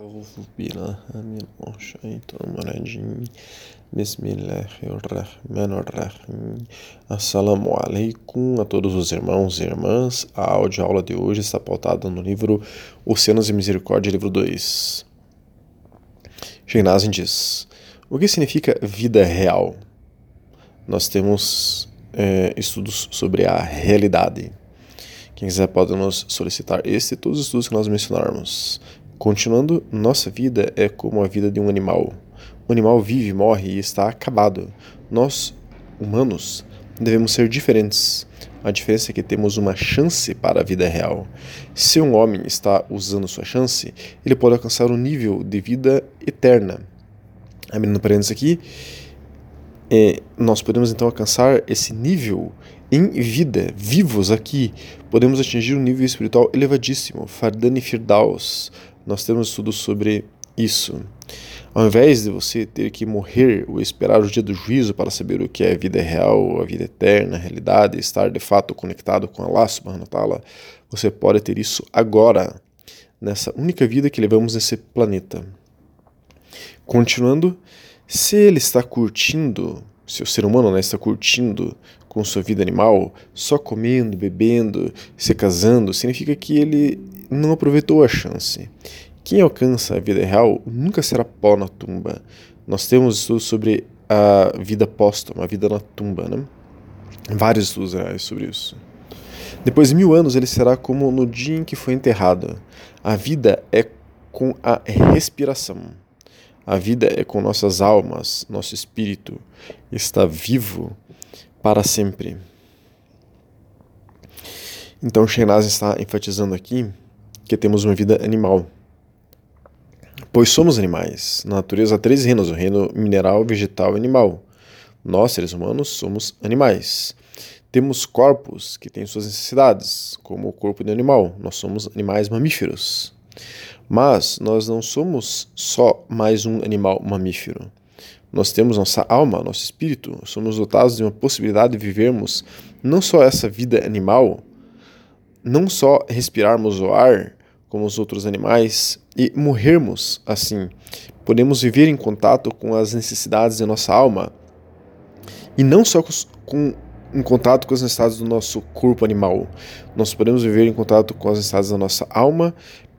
أعوذ بالله من الشيطان الرجيم بسم الله الرحمن الرحيم Assalamu alaikum a todos os irmãos e irmãs. A aula de hoje está pautada no livro Oceanos e Misericórdia, livro 2. Shegnazin diz: O que significa vida real? Nós temos é, estudos sobre a realidade. Quem quiser pode nos solicitar este e todos os estudos que nós mencionarmos. Continuando, nossa vida é como a vida de um animal. O animal vive, morre e está acabado. Nós, humanos, devemos ser diferentes. A diferença é que temos uma chance para a vida real. Se um homem está usando sua chance, ele pode alcançar um nível de vida eterna. Abrindo parênteses aqui, é, nós podemos então alcançar esse nível em vida, vivos aqui. Podemos atingir um nível espiritual elevadíssimo, Fardani Firdaus, nós temos estudos sobre isso. Ao invés de você ter que morrer ou esperar o dia do juízo para saber o que é a vida real, a vida eterna, a realidade, estar de fato conectado com Allah subhanahu wa ta'ala, você pode ter isso agora, nessa única vida que levamos nesse planeta. Continuando, se ele está curtindo, se o ser humano né, está curtindo com sua vida animal, só comendo, bebendo, se casando, significa que ele não aproveitou a chance. Quem alcança a vida real nunca será pó na tumba. Nós temos estudos sobre a vida póstuma, a vida na tumba, né? Vários estudos reais sobre isso. Depois de mil anos, ele será como no dia em que foi enterrado. A vida é com a respiração. A vida é com nossas almas, nosso espírito está vivo para sempre. Então, Shenaz está enfatizando aqui que temos uma vida animal. Pois somos animais. Na natureza há três reinos: o reino mineral, vegetal e animal. Nós, seres humanos, somos animais. Temos corpos que têm suas necessidades, como o corpo do animal. Nós somos animais mamíferos. Mas nós não somos só mais um animal mamífero. Nós temos nossa alma, nosso espírito. Somos dotados de uma possibilidade de vivermos não só essa vida animal, não só respirarmos o ar, como os outros animais e morrermos assim. Podemos viver em contato com as necessidades da nossa alma e não só com, em contato com as necessidades do nosso corpo animal. Nós podemos viver em contato com as necessidades da nossa alma,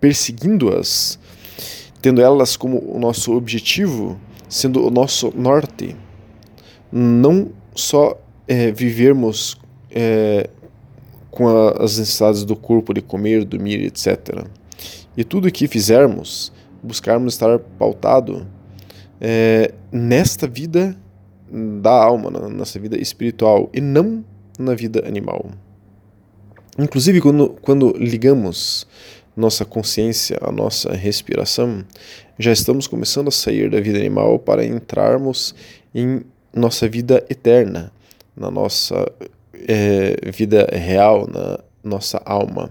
perseguindo-as, tendo elas como o nosso objetivo, sendo o nosso norte. Não só é, vivermos é, com a, as necessidades do corpo de comer, dormir, etc. E tudo que fizermos, buscarmos estar pautado é, nesta vida da alma, nessa vida espiritual e não na vida animal. Inclusive, quando, quando ligamos nossa consciência à nossa respiração, já estamos começando a sair da vida animal para entrarmos em nossa vida eterna, na nossa é, vida real, na nossa alma.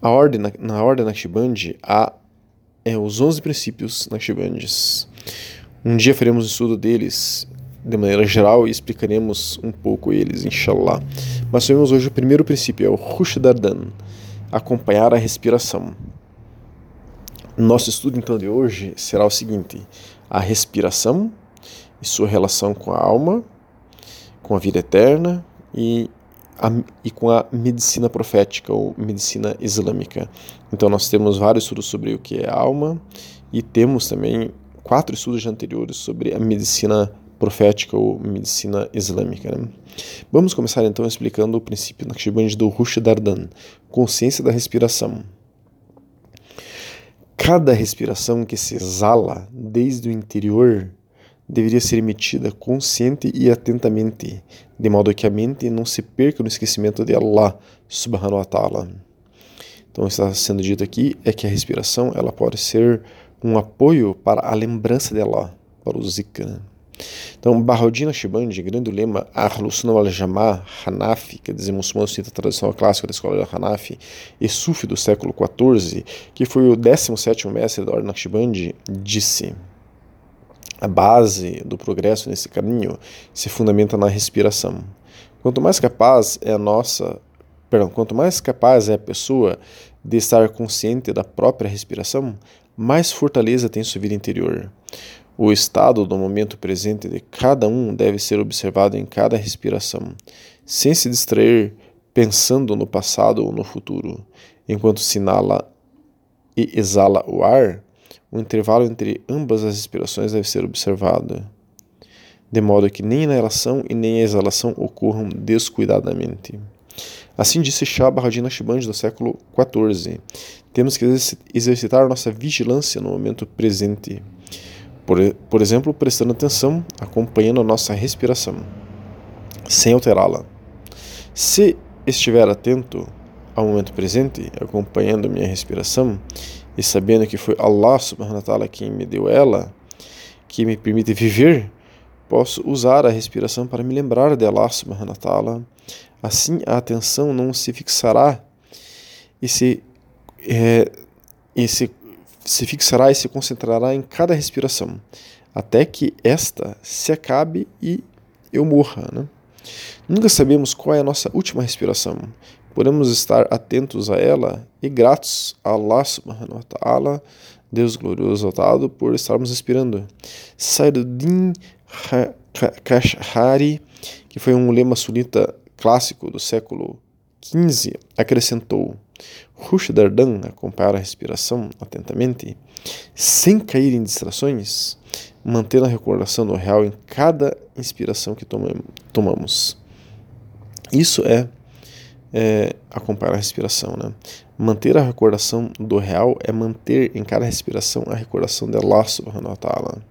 A ordem, na, na ordem Naqshband há é, os 11 princípios Naqshbandis. Um dia faremos estudo deles de maneira geral e explicaremos um pouco eles, inshallah. Mas vemos hoje o primeiro princípio, é o Rushdardan, acompanhar a respiração. Nosso estudo então de hoje será o seguinte: a respiração e sua relação com a alma, com a vida eterna e, a, e com a medicina profética ou medicina islâmica. Então nós temos vários estudos sobre o que é alma e temos também quatro estudos anteriores sobre a medicina profética ou medicina islâmica. Né? Vamos começar então explicando o princípio Naqshband do Rush Dardan, consciência da respiração. Cada respiração que se exala desde o interior deveria ser emitida consciente e atentamente, de modo que a mente não se perca no esquecimento de Allah subhanahu wa ta'ala. Então, está sendo dito aqui é que a respiração ela pode ser um apoio para a lembrança de Allah, para o zikr. Então, Bahudin Shiband, grande lema, Ahlus Sunnah al-Jamah, Hanafi, quer dizer, muçulmano cita a tradição clássica da escola de Hanafi, e Sufi do século XIV, que foi o 17º mestre da Ordem Naqshband, disse a base do progresso nesse caminho se fundamenta na respiração. Quanto mais capaz é a nossa perdão, quanto mais capaz é a pessoa de estar consciente da própria respiração, mais fortaleza tem sua vida interior. O estado do momento presente de cada um deve ser observado em cada respiração, sem se distrair pensando no passado ou no futuro. Enquanto se inala e exala o ar, o intervalo entre ambas as respirações deve ser observado, de modo que nem a inalação e nem a exalação ocorram descuidadamente. Assim disse Shah Shibanji do século XIV. Temos que exercitar nossa vigilância no momento presente. Por, por exemplo, prestando atenção, acompanhando a nossa respiração, sem alterá-la. Se estiver atento ao momento presente, acompanhando minha respiração e sabendo que foi Allah subhanahu wa ta'ala quem me deu ela, que me permite viver, posso usar a respiração para me lembrar de Allah subhanahu wa ta'ala. Assim a atenção não se fixará e se, é, e se, se fixará e se concentrará em cada respiração, até que esta se acabe e eu morra. Né? Nunca sabemos qual é a nossa última respiração. Podemos estar atentos a ela e gratos a Allah subhanahu wa ta'ala, Deus glorioso exaltado, por estarmos respirando. Sairuddin Kashhari, que foi um lema sunita clássico do século XV, acrescentou: Rushdardhan acompanhar a respiração atentamente, sem cair em distrações, mantendo a recordação do real em cada inspiração que tomamos. Isso é, é acompanhar a respiração. Né? Manter a recordação do real é manter em cada respiração a recordação de Allah subhanahu wa ta'ala.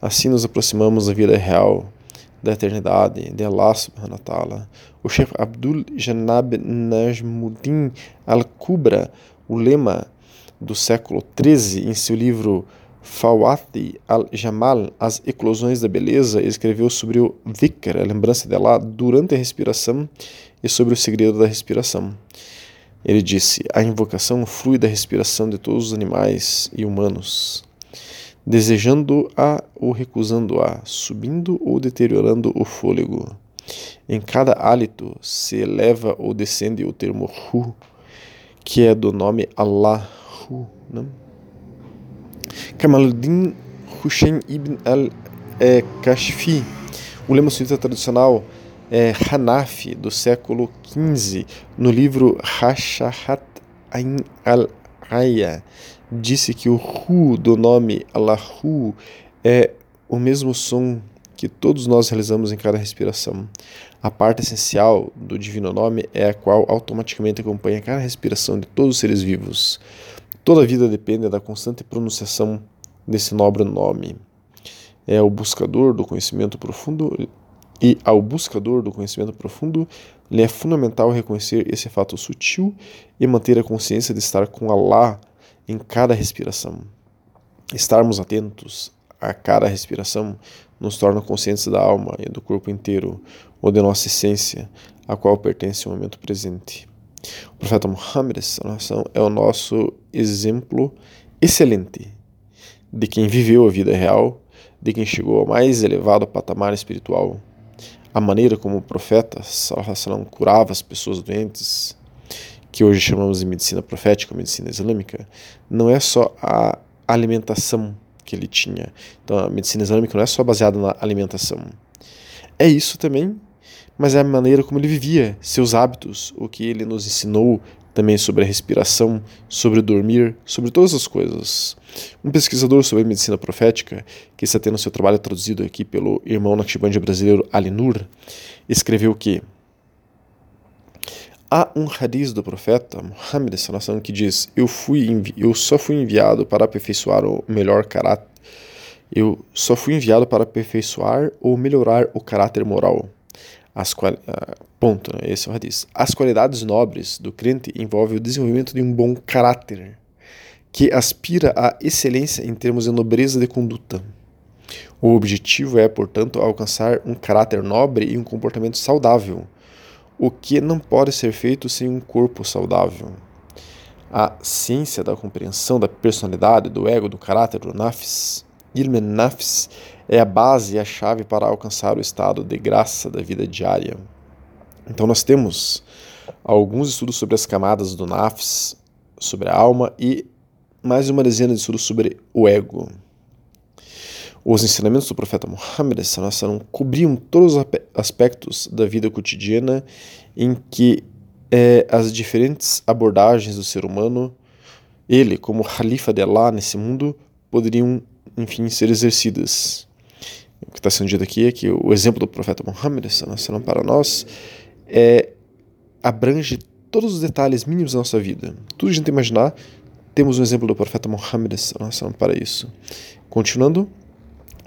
Assim nos aproximamos da vida real, da eternidade, de Allah subhanahu wa ta'ala. O Sheikh Abdul Janab Najmuddin al-Kubra, o lema do século XIII, em seu livro Fawati al-Jamal, As Eclosões da Beleza, escreveu sobre o dhikr, a lembrança de Allah, durante a respiração e sobre o segredo da respiração. Ele disse: A invocação flui da respiração de todos os animais e humanos, desejando-a ou recusando-a, subindo ou deteriorando o fôlego. Em cada hálito se eleva ou descende o termo Hu, que é do nome Allah. Hu, não? Kamaluddin Hussein ibn al-Kashfi, o lema sunita tradicional é, Hanafi, do século XV, no livro Hashahat Ain al-Aya, disse que o Hu do nome Allahu é o mesmo som que todos nós realizamos em cada respiração. A parte essencial do divino nome é a qual automaticamente acompanha cada respiração de todos os seres vivos. Toda a vida depende da constante pronunciação desse nobre nome. É o buscador do conhecimento profundo e ao buscador do conhecimento profundo lhe é fundamental reconhecer esse fato sutil e manter a consciência de estar com Allah em cada respiração. Estarmos atentos a cada respiração nos torna conscientes da alma e do corpo inteiro, ou de nossa essência, a qual pertence ao momento presente. O profeta Muhammad é o nosso exemplo excelente de quem viveu a vida real, de quem chegou ao mais elevado patamar espiritual. A maneira como o profeta curava as pessoas doentes, que hoje chamamos de medicina profética, medicina islâmica, não é só a alimentação que ele tinha. Então a medicina islâmica não é só baseada na alimentação. É isso também mas é a maneira como ele vivia, seus hábitos, o que ele nos ensinou também sobre a respiração, sobre dormir, sobre todas as coisas. Um pesquisador sobre medicina profética, que está tendo seu trabalho traduzido aqui pelo irmão Naqshbandi brasileiro Ali Nur, escreveu que Há um hadith do profeta Muhammad que diz: eu, fui eu só fui enviado para aperfeiçoar o melhor caráter. Eu só fui enviado para aperfeiçoar ou melhorar o caráter moral. As quali... Uh, ponto, né? esse é o hadith. As qualidades nobres do crente envolvem o desenvolvimento de um bom caráter, que aspira à excelência em termos de nobreza de conduta. O objetivo é, portanto, alcançar um caráter nobre e um comportamento saudável, o que não pode ser feito sem um corpo saudável. A ciência da compreensão da personalidade, do ego, do caráter, do nafs, ilmen nafs, é a base e a chave para alcançar o estado de graça da vida diária. Então nós temos alguns estudos sobre as camadas do nafs, sobre a alma e mais uma dezena de estudos sobre o ego. Os ensinamentos do profeta Muhammad cobriam todos os aspectos da vida cotidiana em que é, as diferentes abordagens do ser humano, ele, como Khalifa de Allah nesse mundo, poderiam, enfim, ser exercidas. O que está sendo dito aqui é que o exemplo do profeta Muhammad para nós é, abrange todos os detalhes mínimos da nossa vida. Tudo que a gente imaginar, temos um exemplo do profeta Muhammad para isso. Continuando,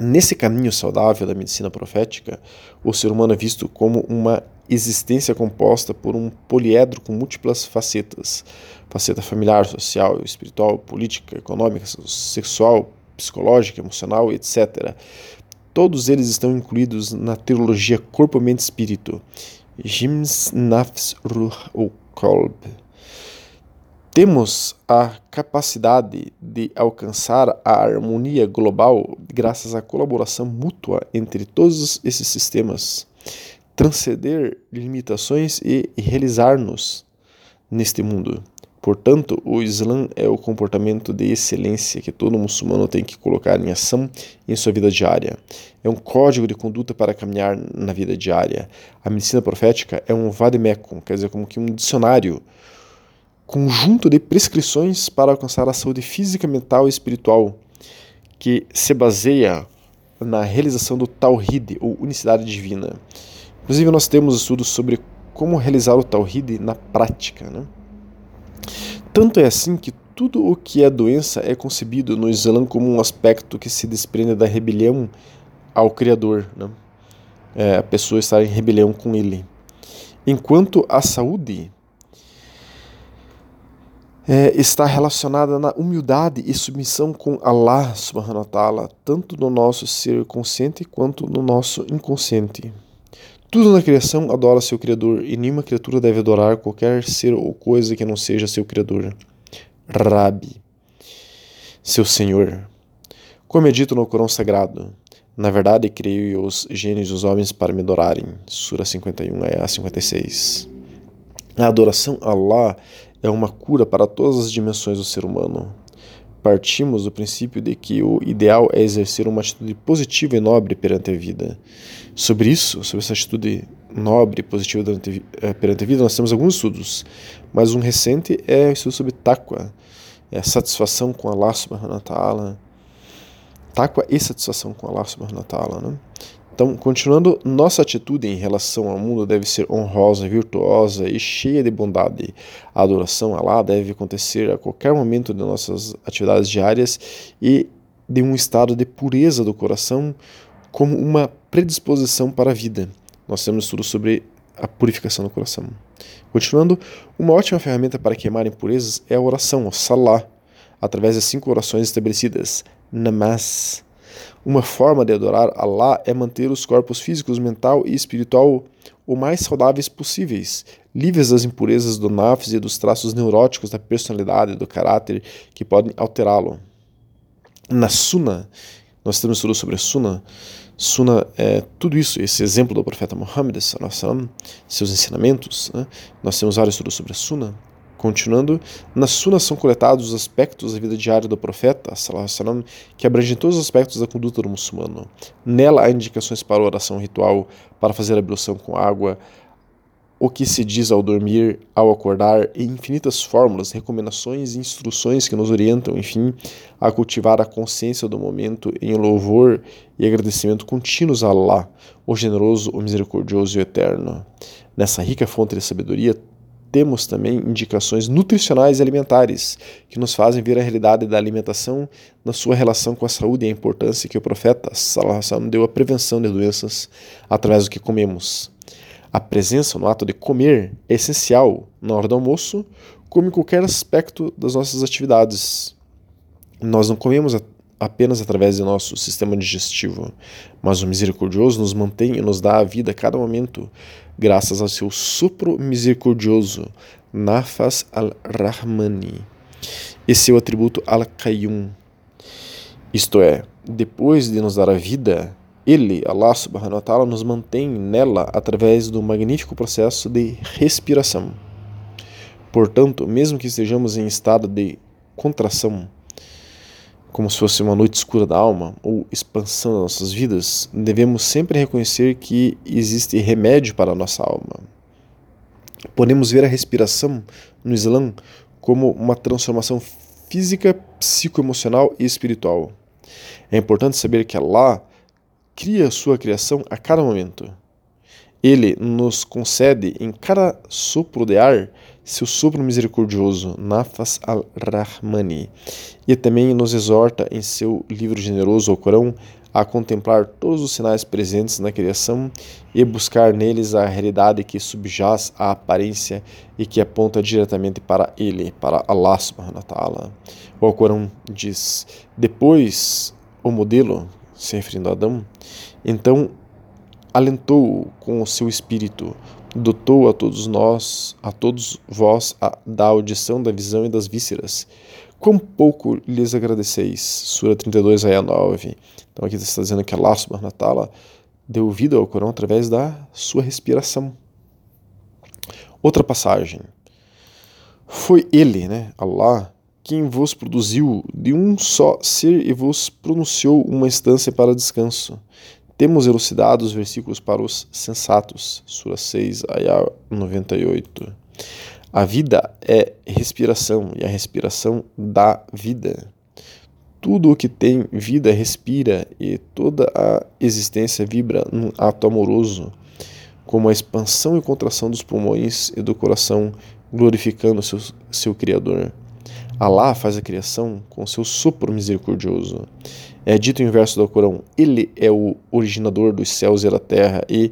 nesse caminho saudável da medicina profética, o ser humano é visto como uma existência composta por um poliedro com múltiplas facetas: faceta familiar, social, espiritual, política, econômica, sexual, psicológica, emocional, etc. Todos eles estão incluídos na teologia Corpo, Mente e Espírito. Jims Nafs Ruh ou Kolb. Temos a capacidade de alcançar a harmonia global graças à colaboração mútua entre todos esses sistemas, transcender limitações e realizar-nos neste mundo. Portanto, o Islã é o comportamento de excelência que todo muçulmano tem que colocar em ação em sua vida diária. É um código de conduta para caminhar na vida diária. A medicina profética é um vademecum, quer dizer, como que um dicionário, conjunto de prescrições para alcançar a saúde física, mental e espiritual, que se baseia na realização do Tawhid, ou unicidade divina. Inclusive, nós temos estudos sobre como realizar o Tawhid na prática, né? Tanto é assim que tudo o que é doença é concebido no Islã como um aspecto que se desprende da rebelião ao Criador, né? é, a pessoa estar em rebelião com Ele. Enquanto a saúde é, está relacionada na humildade e submissão com Allah subhanahu wa ta'ala, tanto no nosso ser consciente quanto no nosso inconsciente. Tudo na criação adora seu Criador, e nenhuma criatura deve adorar qualquer ser ou coisa que não seja seu Criador. Rabi, seu Senhor. Como é dito no Corão Sagrado, na verdade criei os gênios e os homens para me adorarem. Sura 51 a 56. A adoração a Allah é uma cura para todas as dimensões do ser humano. Partimos do princípio de que o ideal é exercer uma atitude positiva e nobre perante a vida. Sobre isso, sobre essa atitude nobre e positiva eh, perante a vida, nós temos alguns estudos, mas um recente é o estudo sobre taqwa, é satisfação com Allah subhanahu wa ta'ala. Taqwa e satisfação com Allah subhanahu wa ta'ala, né? Então, continuando, nossa atitude em relação ao mundo deve ser honrosa, virtuosa e cheia de bondade. A adoração a Allah deve acontecer a qualquer momento de nossas atividades diárias e de um estado de pureza do coração como uma predisposição para a vida. Nós temos estudo sobre a purificação do coração. Continuando, uma ótima ferramenta para queimar impurezas é a oração, o salah, através das cinco orações estabelecidas: namaz, uma forma de adorar Allah é manter os corpos físicos, mental e espiritual o mais saudáveis possíveis, livres das impurezas do nafs e dos traços neuróticos da personalidade e do caráter que podem alterá-lo. Na Sunna, nós temos estudo sobre a Sunna. Sunna é tudo isso, esse exemplo do profeta Muhammad, seus ensinamentos. Né? Nós temos vários estudos sobre a Sunna. Continuando, na Sunna são coletados os aspectos da vida diária do profeta, salam, que abrangem todos os aspectos da conduta do muçulmano. Nela há indicações para oração ritual, para fazer ablução com água, o que se diz ao dormir, ao acordar, e infinitas fórmulas, recomendações e instruções que nos orientam, enfim, a cultivar a consciência do momento em louvor e agradecimento contínuos a Allah, o generoso, o misericordioso e o eterno. Nessa rica fonte de sabedoria, temos também indicações nutricionais e alimentares que nos fazem ver a realidade da alimentação na sua relação com a saúde e a importância que o profeta Sallallahu deu à prevenção de doenças através do que comemos. A presença no ato de comer é essencial na hora do almoço, como em qualquer aspecto das nossas atividades. Nós não comemos apenas através do nosso sistema digestivo, mas o misericordioso nos mantém e nos dá a vida a cada momento, graças ao seu sopro misericordioso, Nafas al-Rahmani, e seu atributo al-Qayyum. Isto é, depois de nos dar a vida, ele, Allah subhanahu wa ta'ala, nos mantém nela através do magnífico processo de respiração. Portanto, mesmo que estejamos em estado de contração, como se fosse uma noite escura da alma ou expansão das nossas vidas, devemos sempre reconhecer que existe remédio para a nossa alma. Podemos ver a respiração no Islã como uma transformação física, psicoemocional e espiritual. É importante saber que Allah cria sua criação a cada momento. Ele nos concede em cada sopro de ar seu sopro misericordioso, Nafas al-Rahmani, e também nos exorta em seu livro generoso, o Corão, a contemplar todos os sinais presentes na criação e buscar neles a realidade que subjaz à aparência e que aponta diretamente para Ele, para Allah subhanahu wa ta'ala. O Alcorão diz: Depois o modelo, se referindo a Adão, então alentou com o seu espírito, dotou a todos nós, a todos vós, a, da audição, da visão e das vísceras. Quão pouco lhes agradeceis. Sura 32, ayah 9. Então aqui está dizendo que Allah subhanahu wa deu vida ao Corão através da sua respiração. Outra passagem. Foi Ele, né, Allah, quem vos produziu de um só ser e vos pronunciou uma instância para descanso. Temos elucidado os versículos para os sensatos. Sura 6, Ayah 98. A vida é respiração e a respiração dá vida. Tudo o que tem vida respira e toda a existência vibra num ato amoroso, como a expansão e contração dos pulmões e do coração, glorificando seu, seu Criador. Alá faz a criação com seu sopro misericordioso. É dito em verso do Corão: Ele é o originador dos céus e da terra, e,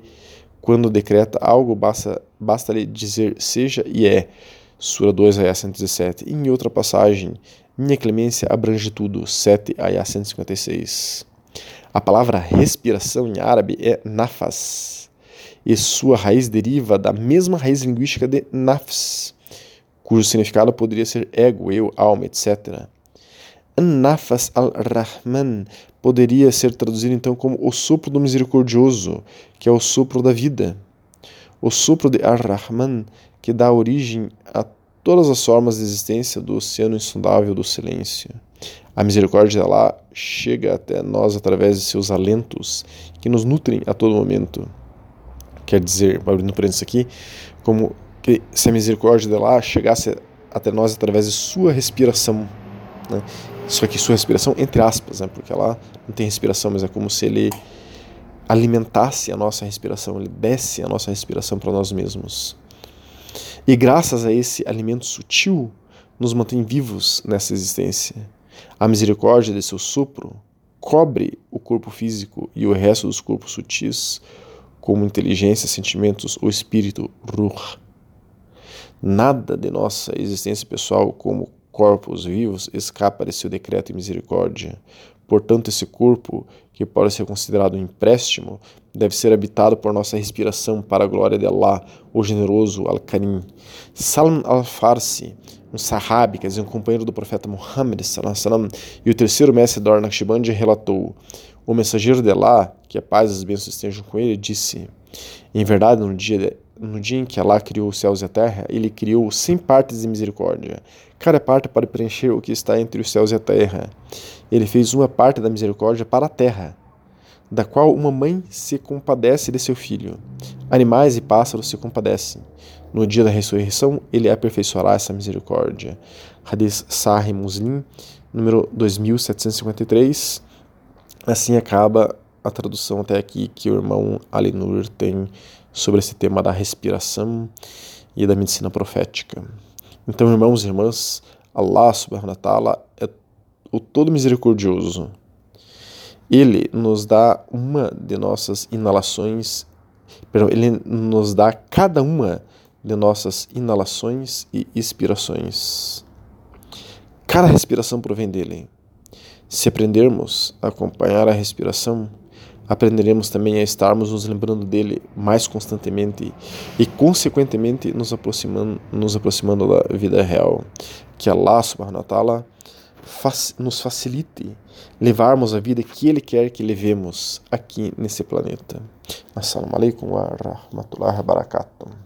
quando decreta algo, basta, basta lhe dizer seja e é. Sura 2, Ayah 117. E em outra passagem, minha clemência abrange tudo. 7, Ayah 156. A palavra respiração em árabe é nafas, e sua raiz deriva da mesma raiz linguística de nafs cujo significado poderia ser ego, eu, alma, etc. An-Nafas al-Rahman poderia ser traduzido então como o sopro do misericordioso, que é o sopro da vida. O sopro de Ar-Rahman, que dá origem a todas as formas de existência do oceano insondável do silêncio. A misericórdia de Allah chega até nós através de seus alentos, que nos nutrem a todo momento. Quer dizer, abrindo parênteses aqui, como que se a misericórdia de lá chegasse até nós através de sua respiração. Né? Só que sua respiração, entre aspas, né? porque lá não tem respiração, mas é como se ele alimentasse a nossa respiração, ele desse a nossa respiração para nós mesmos. E graças a esse alimento sutil, nos mantém vivos nessa existência. A misericórdia de seu sopro cobre o corpo físico e o resto dos corpos sutis, como inteligência, sentimentos ou espírito, ruh. Nada de nossa existência pessoal como corpos vivos escapa de seu decreto e misericórdia. Portanto, esse corpo, que pode ser considerado um empréstimo, deve ser habitado por nossa respiração para a glória de Allah, o generoso Al-Karim. Salman al-Farsi, um sahabi, quer dizer, um companheiro do profeta Muhammad, e o terceiro mestre da Naqshbandi relatou: O mensageiro de Allah, que a paz e as bênçãos estejam com ele, disse: Em verdade, no dia de no dia em que Allah criou os céus e a terra, ele criou cem partes de misericórdia, cada parte para preencher o que está entre os céus e a terra. Ele fez uma parte da misericórdia para a terra, da qual uma mãe se compadece de seu filho. Animais e pássaros se compadecem. No dia da ressurreição, ele aperfeiçoará essa misericórdia. Hadith Sahih Muslim, número 2753. Assim acaba a tradução até aqui que o irmão Ali Nur tem sobre esse tema da respiração e da medicina profética. Então, irmãos e irmãs, Allah subhanahu wa ta'ala é o todo misericordioso. Ele nos dá uma de nossas inalações, perdão, ele nos dá cada uma de nossas inalações e expirações. Cada respiração provém dele. Se aprendermos a acompanhar a respiração, aprenderemos também a estarmos nos lembrando dele mais constantemente e, consequentemente, nos aproximando, nos aproximando da vida real. Que Allah subhanahu wa ta'ala nos facilite levarmos a vida que Ele quer que levemos aqui nesse planeta. Assalamu alaikum wa rahmatullahi wa barakatuh.